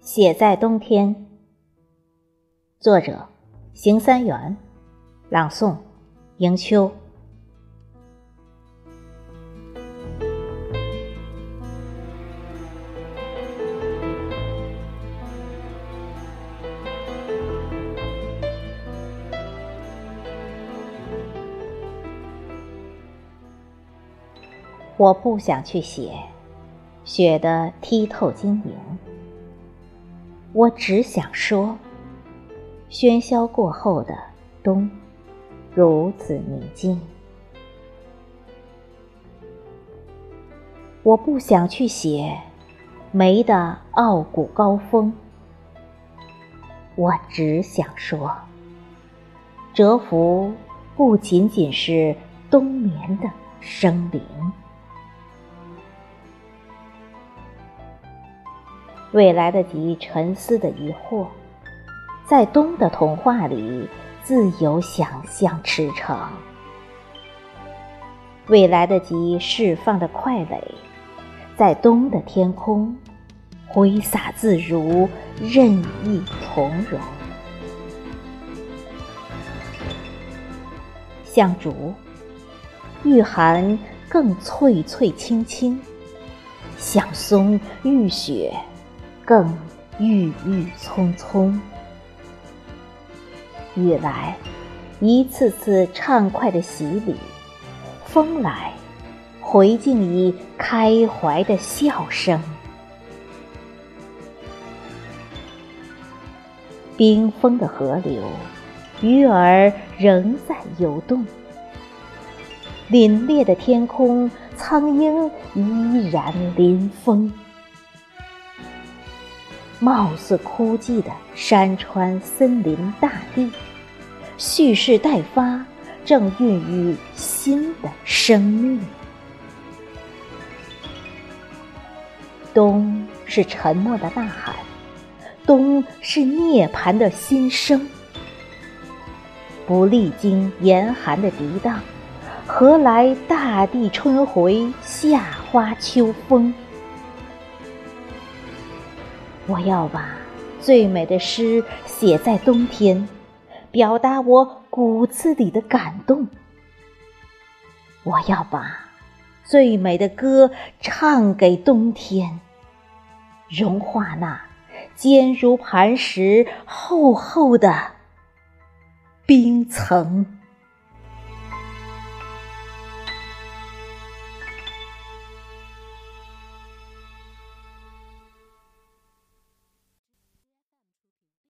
写在冬天，作者：邢三元，朗诵：迎秋。我不想去写雪的剔透晶莹。我只想说，喧嚣过后的冬如此宁静。我不想去写梅的傲骨高峰。我只想说，蛰伏不仅仅是冬眠的生灵。未来得及沉思的疑惑，在冬的童话里自由想象驰骋；未来得及释放的快垒，在冬的天空挥洒自如，任意从容。像竹，遇寒更翠翠青青；像松，遇雪。更郁郁葱葱，雨来，一次次畅快的洗礼；风来，回敬以开怀的笑声。冰封的河流，鱼儿仍在游动；凛冽的天空，苍鹰依然临风。貌似枯寂的山川、森林、大地，蓄势待发，正孕育新的生命。冬是沉默的呐喊，冬是涅槃的心声。不历经严寒的涤荡，何来大地春回、夏花秋风？我要把最美的诗写在冬天，表达我骨子里的感动。我要把最美的歌唱给冬天，融化那坚如磐石、厚厚的冰层。